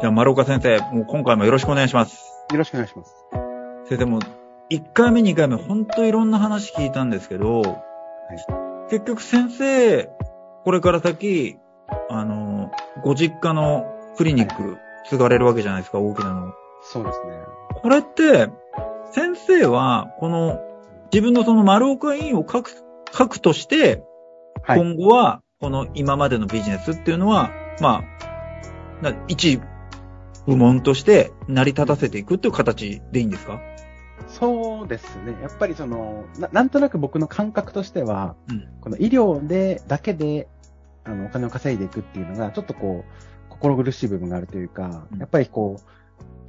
じゃあ、丸岡先生、もう今回もよろしくお願いします。よろしくお願いします。先生も、1回目、2回目、ほんといろんな話聞いたんですけど、結局先生、これから先、あの、ご実家のクリニック継がれるわけじゃないですか、大きなの。そうですね。これって、先生は、この、自分のその丸岡委員を書く、書くとして、はい。今後は、この今までのビジネスっていうのは、まあ、な一部門として成り立たせていくっていう形でいいんですか？そうですね。やっぱりその、ななんとなく僕の感覚としては、うんこの医療で、だけで、あの、お金を稼いでいくっていうのが、ちょっとこう、心苦しい部分があるというか、うんやっぱりこう、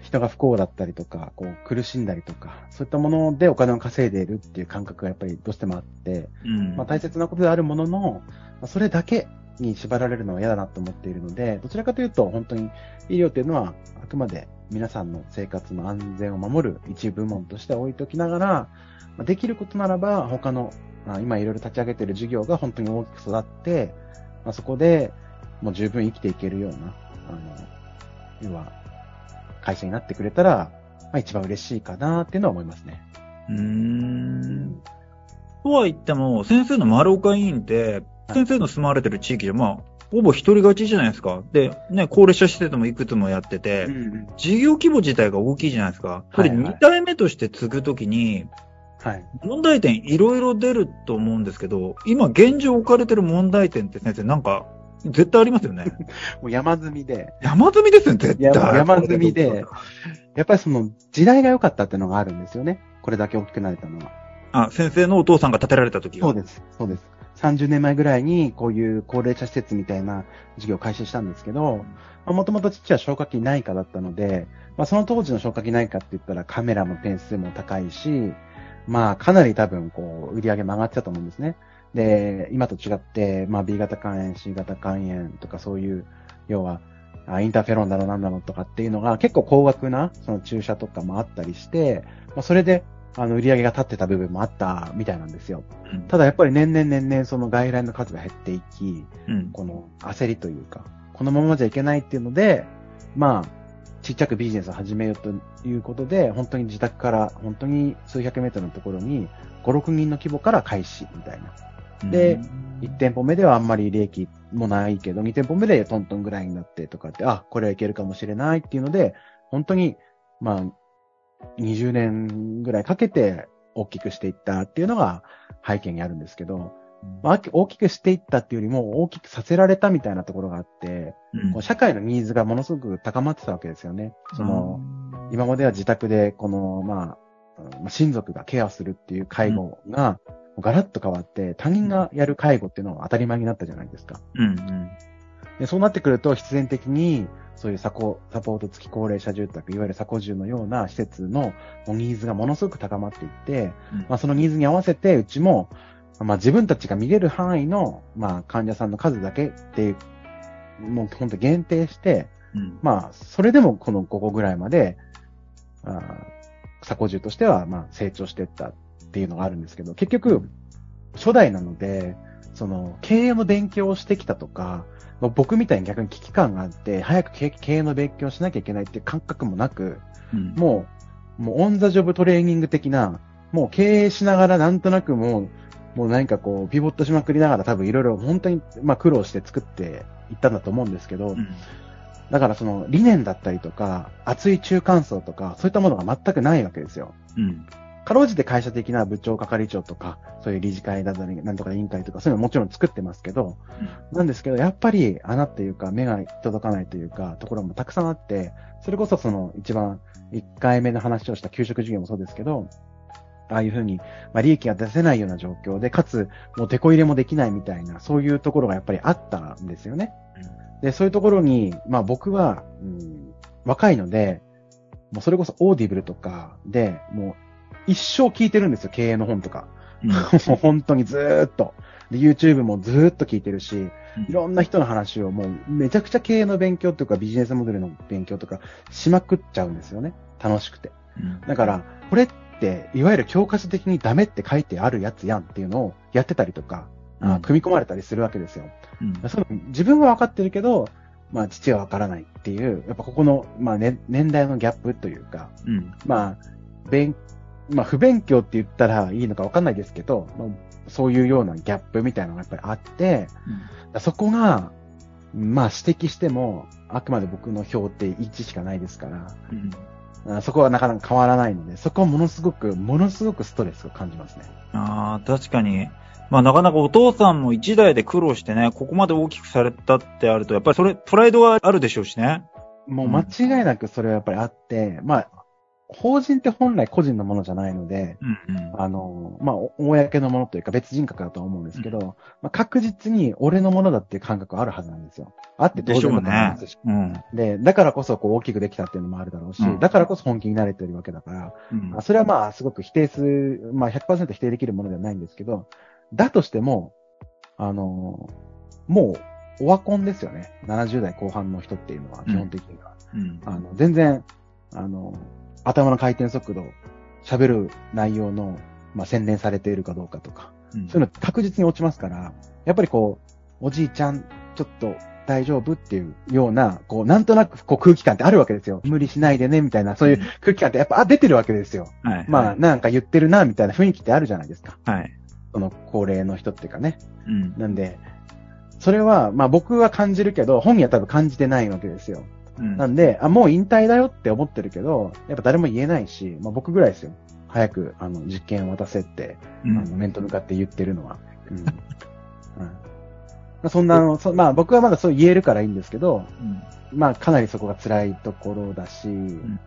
人が不幸だったりとか、こう、苦しんだりとか、そういったものでお金を稼いでいるっていう感覚がやっぱりどうしてもあって、うん。まあ大切なことであるものの、まあそれだけに縛られるのは嫌だなと思っているので、どちらかというと、本当に医療っていうのは、あくまで皆さんの生活の安全を守る一部門として置いときながら、できることならば、他の、今いろいろ立ち上げている事業が本当に大きく育って、まあ、そこでもう十分生きていけるような、あの、要は、会社になってくれたら、まあ一番嬉しいかなっていうのは思いますね。うーん。とは言っても、先生の丸岡委員って、先生の住まわれてる地域じゃ、まあ、ほぼ一人勝ちじゃないですか。で、ね、高齢者施設もいくつもやってて、うん事業規模自体が大きいじゃないですか。これはいはい2代目として継ぐときに、はい。問題点いろいろ出ると思うんですけど、今現状置かれてる問題点って先生なんか、絶対ありますよね。もう山積みで、山積みですよね、絶対。山山積みでやっぱりその時代が良かったっていうのがあるんですよね。これだけ大きくなれたのは。あ、先生のお父さんが建てられた時が。そうです。そうです。30年前ぐらいにこういう高齢者施設みたいな事業を開始したんですけど、もともと父は消化器内科だったので、まあ、その当時の消化器内科って言ったらカメラの点数も高いし、まあかなり多分こう売り上げも上がってたと思うんですね。で、今と違って、まあ B 型肝炎、C 型肝炎とかそういう、要は、インターフェロンだろうなんだろうとかっていうのが結構高額なその注射とかもあったりして、まあ、それであの売り上げが立ってた部分もあったみたいなんですよ。うんただやっぱり年々年々その外来の数が減っていき、うん。この焦りというか、このままじゃいけないっていうので、まあ、ちっちゃくビジネスを始めようということで、本当に自宅から本当に数百メートルのところに5、6人の規模から開始みたいな。で1店舗目ではあんまり利益もないけど、2店舗目でトントンぐらいになってとかって、あ、これはいけるかもしれないっていうので、本当に、まあ、20年ぐらいかけて大きくしていったっていうのが背景にあるんですけど、まあ、大きくしていったっていうよりも大きくさせられたみたいなところがあって、うん社会のニーズがものすごく高まってたわけですよね。その、今までは自宅で、この、まあ、まあ親族がケアするっていう介護が、ガラッと変わって、他人がやる介護っていうのが当たり前になったじゃないですか。うんうん。でそうなってくると、必然的に、そういうサコサポート付き高齢者住宅、いわゆるサコ住のような施設のニーズがものすごく高まっていって、うんまあ、そのニーズに合わせて、うちも、まあ、自分たちが見れる範囲の、まあ、患者さんの数だけっていう、もう本当限定して、うん。まあ、それでもこの5個ぐらいまで、あーサコ住としては、まあ、成長していったっていうのがあるんですけど、結局、初代なので、その、経営の勉強をしてきたとか、まあ僕みたいに逆に危機感があって、早く経経営の勉強をしなきゃいけないっていう感覚もなく、うんもう、もうオンザジョブトレーニング的な、もう経営しながらなんとなくもう、もう何かこう、ピボットしまくりながら多分いろいろ本当に、まあ苦労して作っていったんだと思うんですけど、うんだからその理念だったりとか、熱い中間層とか、そういったものが全くないわけですよ。うん。かろうじて会社的な部長係長とか、そういう理事会だったり、なんとか委員会とか、そういうのもちろん作ってますけど、なんですけど、やっぱり穴っていうか、目が届かないというか、ところもたくさんあって、それこそその一番1回目の話をした給食事業もそうですけど、ああいうふうに、まあ、利益が出せないような状況で、かつ、もう手こ入れもできないみたいな、そういうところがやっぱりあったんですよね。で、そういうところに、まあ僕は、うん、若いので、もうそれこそオーディブルとかで、もう一生聞いてるんですよ、経営の本とか。うん もう本当にずーっと。で、YouTube もずーっと聞いてるし、いろんな人の話をもうめちゃくちゃ経営の勉強とかビジネスモデルの勉強とかしまくっちゃうんですよね。楽しくて。うんだから、これって、いわゆる教科書的にダメって書いてあるやつやんっていうのをやってたりとか、あうん組み込まれたりするわけですよ。うんそう自分は分かってるけど、まあ父は分からないっていう、やっぱここの、まあ、ね、年代のギャップというか、うんまあ、勉、まあ不勉強って言ったらいいのか分かんないですけど、まあ、そういうようなギャップみたいなのがやっぱりあって、そこが、まあ指摘しても、あくまで僕の票って1しかないですから、うんあそこはなかなか変わらないので、そこはものすごく、ものすごくストレスを感じますね。ああ、確かに。まあなかなかお父さんも一代で苦労してね、ここまで大きくされたってあると、やっぱりそれ、プライドはあるでしょうしね。もう間違いなくそれはやっぱりあって、まあ、法人って本来個人のものじゃないので、うんうん。あの、まあ、お公のものというか別人格だと思うんですけど、まあ、確実に俺のものだっていう感覚はあるはずなんですよ。あって当然だと思いねますし。。うん。で、だからこそこう大きくできたっていうのもあるだろうし、うんだからこそ本気になれてるわけだから、うんまあそれはまあすごく否定する、まあ100%否定できるものではないんですけど、だとしても、あのもう、オワコンですよね。70代後半の人っていうのは、基本的には。うん。あの、全然、あの、頭の回転速度、喋る内容の、まあ、洗練されているかどうかとか、うんそういうの確実に落ちますから、やっぱりこう、おじいちゃん、ちょっと大丈夫っていうような、こう、なんとなくこう空気感ってあるわけですよ。無理しないでね、みたいな、そういう空気感ってやっぱ、あ、出てるわけですよ。はい。まあ、なんか言ってるな、みたいな雰囲気ってあるじゃないですか。はい。その高齢の人っていうかね。うん。なんで、それは、まあ僕は感じるけど、本人は多分感じてないわけですよ。うんなんで、あ、もう引退だよって思ってるけど、やっぱ誰も言えないし、まあ僕ぐらいですよ。早く、あの、実験を渡せって、うんあの、面と向かって言ってるのは。うん。うんまあ、そんなあの、そまあ僕はまだそう言えるからいいんですけど、うんまあかなりそこが辛いところだし、ん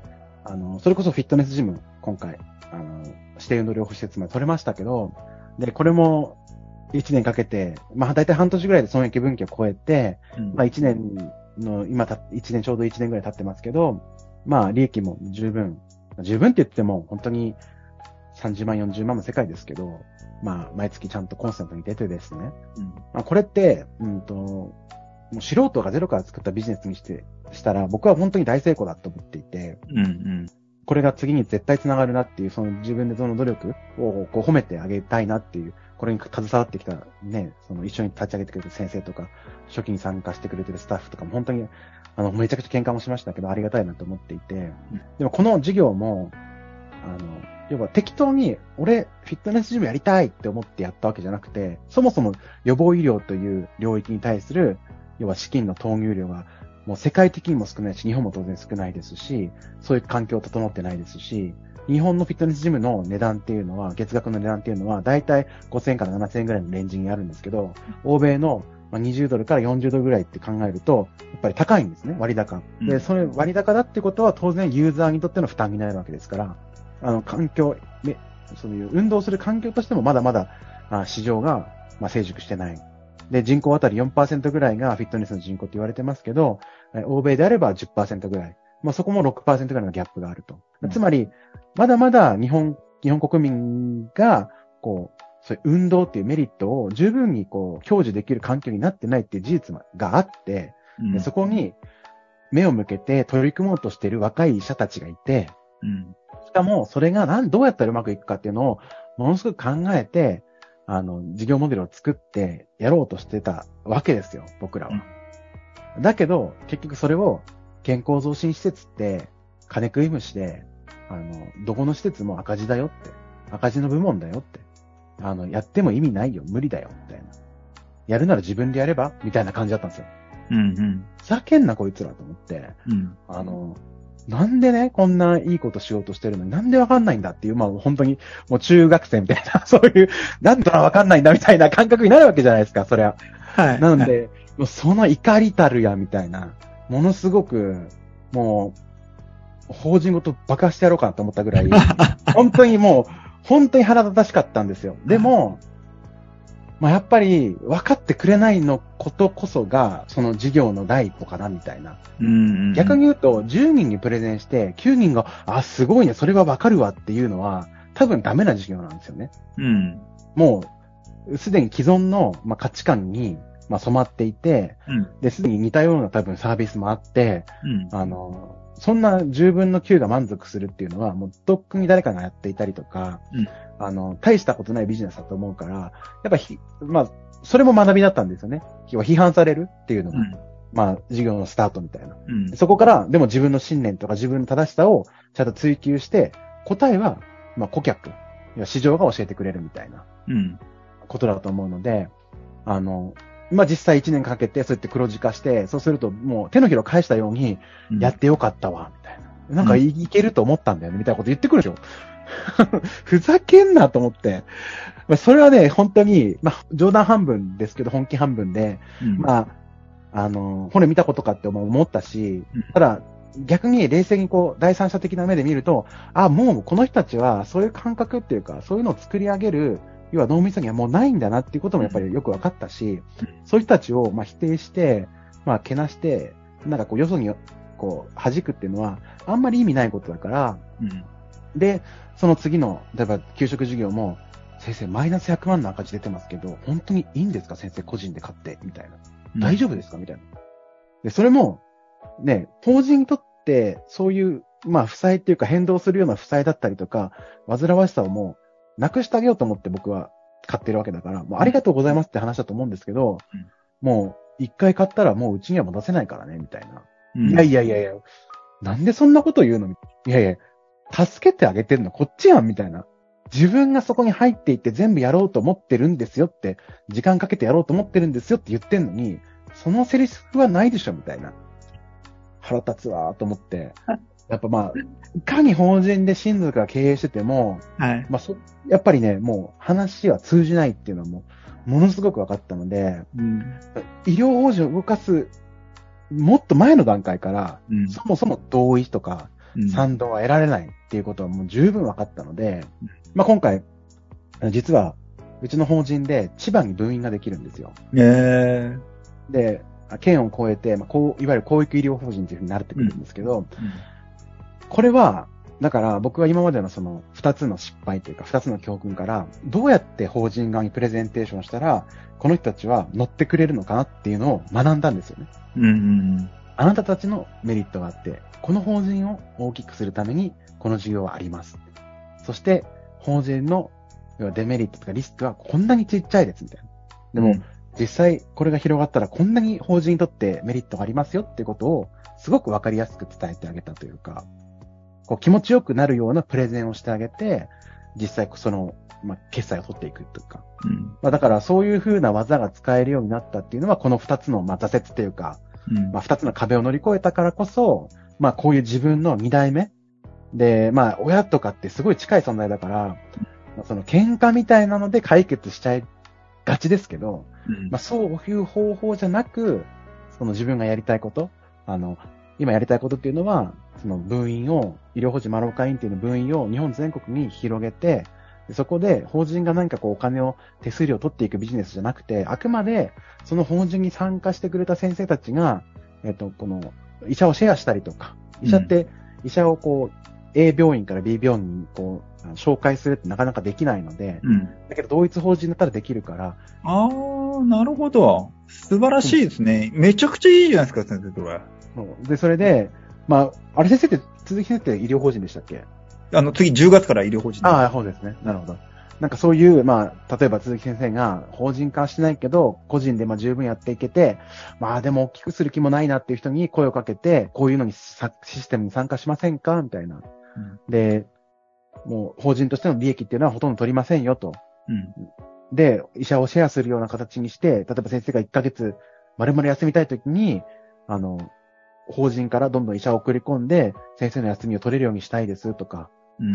あの、それこそフィットネスジム、今回、あの、指定運動療法施設まで取れましたけど、で、これも、1年かけて、まあ大体半年ぐらいで損益分岐を超えて、うんまあ1年の、今た、1年ちょうど1年ぐらい経ってますけど、まあ利益も十分、十分って言っても本当に30万、40万の世界ですけど、まあ毎月ちゃんとコンスタントに出てですね。うんまあこれって、うんと、もう素人がゼロから作ったビジネスにして、したら僕は本当に大成功だと思っていて、うんうん。これが次に絶対繋がるなっていう、その自分でその努力をこう褒めてあげたいなっていう、これに携わってきたね、その一緒に立ち上げてくれる先生とか、初期に参加してくれてるスタッフとかも本当に、あの、めちゃくちゃ喧嘩もしましたけど、ありがたいなと思っていて、でもこの授業も、あの、要は適当に、俺、フィットネスジムやりたいって思ってやったわけじゃなくて、そもそも予防医療という領域に対する、要は資金の投入量が、もう世界的にも少ないし、日本も当然少ないですし、そういう環境整ってないですし、日本のフィットネスジムの値段っていうのは、月額の値段っていうのは、だいたい5000円から7000円ぐらいのレンジにあるんですけど、欧米の20ドルから40ドルぐらいって考えると、やっぱり高いんですね、割高。で、それ割高だってことは当然ユーザーにとっての負担になるわけですから、あの、環境、めそういう運動する環境としてもまだまだ、あ市場が、まあ、成熟してない。で、人口あたり4%ぐらいがフィットネスの人口って言われてますけど、え欧米であれば10%ぐらい。まあ、そこも6%ぐらいのギャップがあると。うんつまり、まだまだ日本、日本国民が、こう、そういう運動っていうメリットを十分にこう、享受できる環境になってないっていう事実があって、うんでそこに目を向けて取り組もうとしている若い医者たちがいて、うんしかもそれがなんどうやったらうまくいくかっていうのをものすごく考えて、あの、事業モデルを作ってやろうとしてたわけですよ、僕らは。だけど、結局それを健康増進施設って金食い虫で、あの、どこの施設も赤字だよって。赤字の部門だよって。あの、やっても意味ないよ、無理だよ、みたいな。やるなら自分でやればみたいな感じだったんですよ。うんうんふざけんなこいつらと思って。うんあの、なんでね、こんないいことしようとしてるのになんでわかんないんだっていう、まあ本当にもう中学生みたいな、そういう、なんでわかんないんだみたいな感覚になるわけじゃないですか、そりゃ。はい。なので、もうその怒りたるや、みたいな、ものすごく、もう、法人ごと爆破してやろうかなと思ったぐらい、本当にもう、本当に腹立たしかったんですよ。でも、まあやっぱり分かってくれないのことこそが、その授業の第一歩かなみたいな。うんうん。逆に言うと、10人にプレゼンして、9人が、あ、すごいね、それは分かるわっていうのは、多分ダメな授業なんですよね。うん。もう、すでに既存の、まあ、価値観に、まあ、染まっていて、うん。で、すでに似たような多分サービスもあって、うん。あの、そんな10分の9が満足するっていうのは、もうとっくに誰かがやっていたりとか、うんあの、大したことないビジネスだと思うから、やっぱひ、まあ、それも学びだったんですよね。要は批判されるっていうのが、うん。まあ、授業のスタートみたいな。うん。そこから、でも自分の信念とか自分の正しさをちゃんと追求して、答えは、まあ、顧客、市場が教えてくれるみたいなうん。ことだと思うので、あの、まあ、実際1年かけてそうやって黒字化して、そうするともう手のひらを返したように、うんやってよかったわ、みたいな。なんかい,、いけると思ったんだよね、みたいなこと言ってくるでしょ。ふざけんなと思って。まあ、それはね、本当に、まあ、冗談半分ですけど、本気半分で、うん。まあ、あの、これ見たことかって思ったしうん、ただ、逆に冷静にこう、第三者的な目で見ると、あ、もうこの人たちはそういう感覚っていうか、そういうのを作り上げる、要は脳みそにはもうないんだなっていうこともやっぱりよく分かったし、うんそういう人たちをまあ否定して、まあけなして、なんかこう、よそにこう、弾くっていうのは、あんまり意味ないことだから、うん。で、その次の、例えば給食授業も、先生、マイナス100万の赤字出てますけど、本当にいいんですか先生、個人で買って、みたいな。大丈夫ですかみたいな。で、それも、ね、法人にとって、そういう、まあ、負債っていうか変動するような負債だったりとか、煩わしさをもう、なくしてあげようと思って僕は買ってるわけだから、もうありがとうございますって話だと思うんですけど、うんもう、一回買ったらもううちには戻せないからね、みたいな。うん。いやいやいやいや、なんでそんなこと言うの？いやいや、助けてあげてるのこっちやん、みたいな。自分がそこに入っていって全部やろうと思ってるんですよって、時間かけてやろうと思ってるんですよって言ってんのに、そのセリフはないでしょ、みたいな。腹立つわーと思って。やっぱまあ、いかに法人で親族が経営してても、はい。まあそ、やっぱりね、もう話は通じないっていうのはもう、ものすごく分かったので、うん。医療法人を動かす、もっと前の段階から、うん。そもそも同意とかうん賛同は得られないっていうことはもう十分分かったので、まあ今回、実は、うちの法人で千葉に分院ができるんですよ。ええ。で、県を超えて、まあ、こういわゆる公益医療法人というふうになってくるんですけど、これは、だから僕は今までのその二つの失敗というか二つの教訓から、どうやって法人側にプレゼンテーションしたら、この人たちは乗ってくれるのかなっていうのを学んだんですよね。うん。うん。あなたたちのメリットがあって、この法人を大きくするために、この事業はあります。そして、法人のデメリットとかリスクはこんなにちっちゃいです、みたいな。でも、実際これが広がったらこんなに法人にとってメリットがありますよってことを、すごくわかりやすく伝えてあげたというか、こう気持ちよくなるようなプレゼンをしてあげて、実際その、まあ、決済を取っていくというか。うん。まあ、だからそういう風な技が使えるようになったっていうのは、この二つの、まあ、挫折というか、うん。まあ、二つの壁を乗り越えたからこそ、まあ、こういう自分の二代目で、まあ、親とかってすごい近い存在だから、まあ、その喧嘩みたいなので解決しちゃいがちですけど、うんまあ、そういう方法じゃなく、その自分がやりたいこと、あの、今やりたいことっていうのは、その分院を、医療法人マローカインっていうの分院を日本全国に広げて、でそこで法人が何かこうお金を手数料を取っていくビジネスじゃなくて、あくまでその法人に参加してくれた先生たちが、えっと、この医者をシェアしたりとか、医者って医者をこう A 病院から B 病院にこう紹介するってなかなかできないので、うん。だけど同一法人だったらできるから、ああ、なるほど。素晴らしいですね。めちゃくちゃいいじゃないですか、先生、それ。で、それで、まあ、あれ先生って、鈴木先生って医療法人でしたっけ？あの、次10月から医療法人。ああ、そうですね。なるほど。なんかそういう、まあ、例えば鈴木先生が法人化はしてないけど、個人でまあ十分やっていけて、まあでも大きくする気もないなっていう人に声をかけて、こういうのにさシステムに参加しませんか？みたいな。うんで、もう法人としての利益っていうのはほとんど取りませんよと。うん。で、医者をシェアするような形にして、例えば先生が1ヶ月丸々休みたいときに、あの、法人からどんどん医者を送り込んで、先生の休みを取れるようにしたいですとか、うん。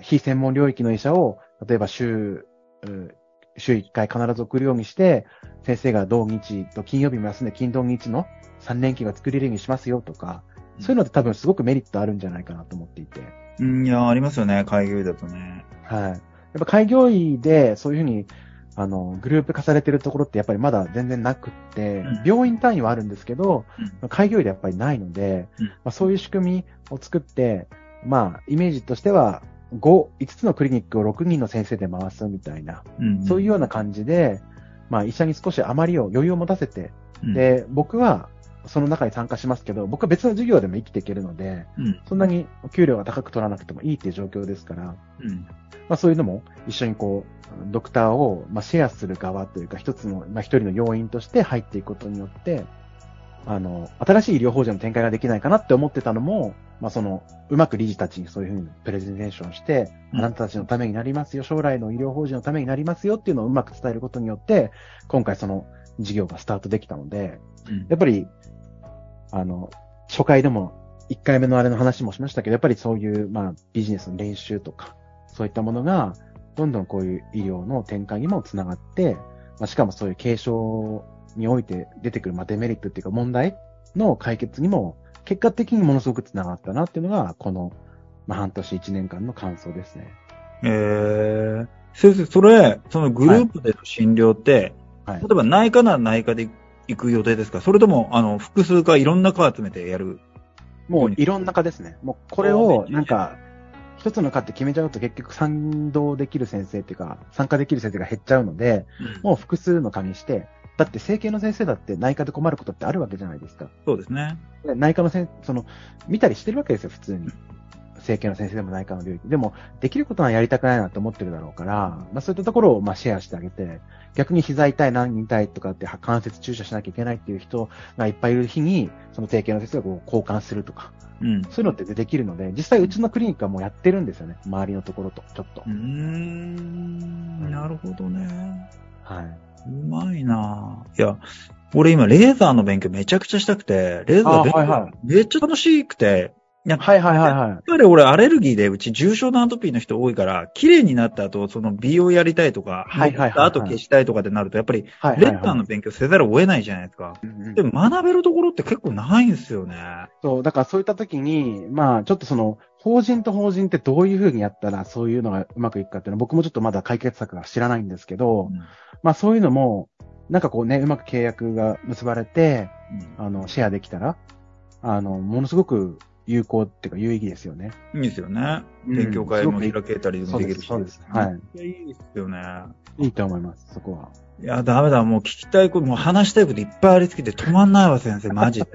非専門領域の医者を、例えば週、う週1回必ず送るようにして、先生が土日と金曜日も休んで金土日の3連休が作れるようにしますよとか、そういうのって多分すごくメリットあるんじゃないかなと思っていて。うん、いや、ありますよね、開業医だとね。はい。やっぱ開業医でそういうふうに、あの、グループ化されてるところってやっぱりまだ全然なくって、うん。病院単位はあるんですけど、うん。開業医でやっぱりないので、うん。まあ、そういう仕組みを作って、まあ、イメージとしては、5、5つのクリニックを6人の先生で回すみたいな、うん。そういうような感じで、まあ、医者に少し余りを、余裕を持たせて、うん、で、僕は、その中に参加しますけど、僕は別の授業でも生きていけるので、うん、そんなにお給料が高く取らなくてもいいっていう状況ですから、うん、まあそういうのも一緒にこう、ドクターを、まあ、シェアする側というか、一つの、まあ一人の要因として入っていくことによって、あの、新しい医療法人の展開ができないかなって思ってたのも、まあその、うまく理事たちにそういうふうにプレゼンテーションして、うん。あなたたちのためになりますよ、将来の医療法人のためになりますよっていうのをうまく伝えることによって、今回その事業がスタートできたので、うん。やっぱり、あの、初回でも、1回目のあれの話もしましたけど、やっぱりそういう、まあ、ビジネスの練習とか、そういったものが、どんどんこういう医療の展開にもつながって、まあ、しかもそういう継承において出てくる、まあ、デメリットっていうか問題の解決にも、結果的にものすごくつながったなっていうのが、この、まあ、半年1年間の感想ですね。えー、先生、それ、そのグループでの診療って、はい例。えば内科なら内科で行く予定ですか？それとも、あの、複数科いろんな科集めてやる？もういろんな科ですね。もうこれを、なんか、一つの科って決めちゃうと結局賛同できる先生っていうか、参加できる先生が減っちゃうので、もう複数の科にして、だって整形の先生だって内科で困ることってあるわけじゃないですか。そうですね。で内科の先その、見たりしてるわけですよ、普通に。整形の先生でも内科の領域。でも、できることはやりたくないなと思ってるだろうから、まあそういったところをまあシェアしてあげて、逆に膝痛い、何人痛いとかって関節注射しなきゃいけないっていう人がいっぱいいる日に、その整形の先生がこう交換するとか、うん。そういうのってできるので、実際うちのクリニックはもうやってるんですよね。周りのところと、ちょっとうー。ん、なるほどね。はい。うまいなぁいや、俺今レーザーの勉強めちゃくちゃしたくて、レーザー勉強あはいはいめっちゃ楽しくて、はいはいはいやはい。っぱり俺アレルギーでうち重症のアトピーの人多いから、綺麗になった後、その美容やりたいとか、はいはいはいはいあと消したいとかってなると、やっぱりはいレッダーの勉強せざるを得ないじゃないですか。うんうんで、学べるところって結構ないんですよね。そう、だからそういった時に、まあ、ちょっとその、法人と法人ってどういうふうにやったらそういうのがうまくいくかっていうのは僕もちょっとまだ解決策が知らないんですけど、まあそういうのも、なんかこうね、うまく契約が結ばれて、あの、シェアできたら、あの、ものすごく有効っていうか有意義ですよね。いいですよね。うん勉強会も開けたりもできるし。そうですそうですはいいや。いいですよね。いいと思います、そこは。いや、ダメだ。もう聞きたいこと、もう話したいこといっぱいありすぎて止まんないわ、先生。マジで。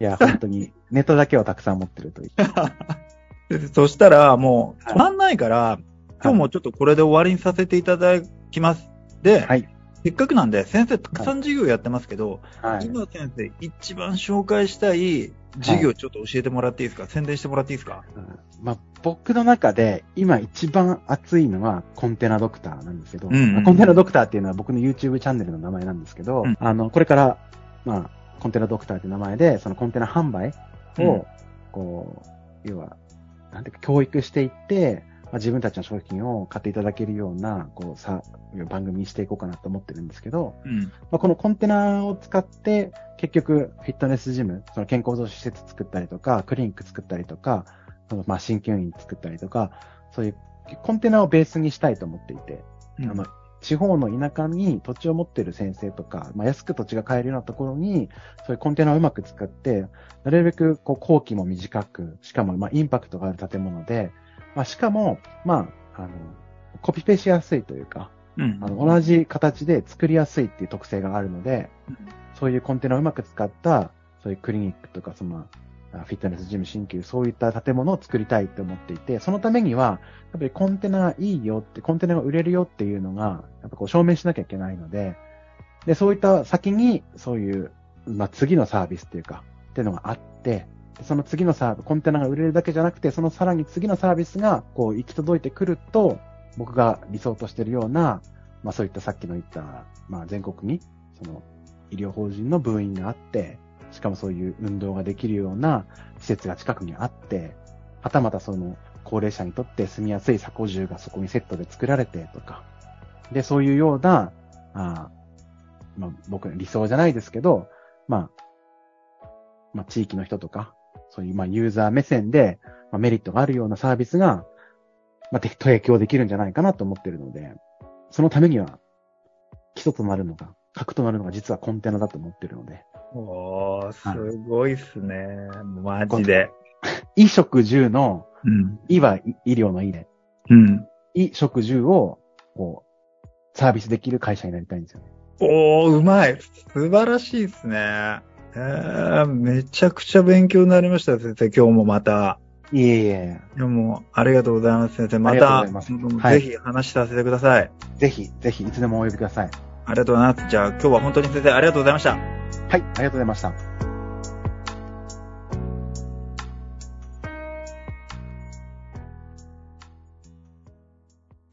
いや、本当に、ネタだけはたくさん持ってるといい。で そしたら、もう、はい止まんないから、今日もちょっとこれで終わりにさせていただきます。で、はい。せっかくなんで、先生たくさん授業やってますけど、はい。今先生一番紹介したい授業ちょっと教えてもらっていいですか、宣伝してもらっていいですか？うん。まあ、僕の中で今一番熱いのはコンテナドクターなんですけど、うんうんまあコンテナドクターっていうのは僕の YouTube チャンネルの名前なんですけど、うん。あの、これから、まあ、コンテナドクターっていう名前で、そのコンテナ販売を、うん。こう、要は、なんていうか、教育していって、まあ、自分たちの商品を買っていただけるような、こう、さ、番組にしていこうかなと思ってるんですけど、うん。まあ、このコンテナを使って、結局、フィットネスジム、その健康増進施設作ったりとか、クリニック作ったりとか、そのまあ、鍼灸院作ったりとか、そういうコンテナをベースにしたいと思っていて、うんあの、地方の田舎に土地を持ってる先生とか、まあ、安く土地が買えるようなところに、そういうコンテナをうまく使って、なるべくこう工期も短く、しかもまあインパクトがある建物で、まあ、しかも、まあ、あの、コピペしやすいというか、うん。あの、同じ形で作りやすいっていう特性があるので、そういうコンテナをうまく使った、そういうクリニックとか、その、あフィットネスジム、鍼灸、そういった建物を作りたいと思っていて、そのためには、やっぱりコンテナいいよって、コンテナが売れるよっていうのが、やっぱこう証明しなきゃいけないので、で、そういった先に、そういう、まあ、次のサービスっていうか、っていうのがあって、その次のサービス、コンテナが売れるだけじゃなくて、そのさらに次のサービスが、こう、行き届いてくると、僕が理想としているような、まあそういったさっきの言った、まあ全国に、その、医療法人の分院があって、しかもそういう運動ができるような施設が近くにあって、はたまたその、高齢者にとって住みやすい鎖骨獣がそこにセットで作られてとか、で、そういうような、あまあ僕の理想じゃないですけど、まあ、まあ地域の人とか、そういうまあユーザー目線で、まあ、メリットがあるようなサービスが、まあ、て提供できるんじゃないかなと思ってるので、そのためには、基礎となるのが、核となるのが実はコンテナだと思ってるので、おー、すごいっすね。マジで。衣食住の、うん。医は医療の医で、うん。衣食住を、こう、サービスできる会社になりたいんですよね。おー、うまい。素晴らしいっすね。えー、めちゃくちゃ勉強になりました、先生。今日もまた。いえいえ、でも、ありがとうございます、先生。また、まぜひ話させてください。ぜひ、ぜひ、いつでもお呼びください。ありがとうございます。じゃあ、今日は本当に先生、ありがとうございました。はい、ありがとうございました。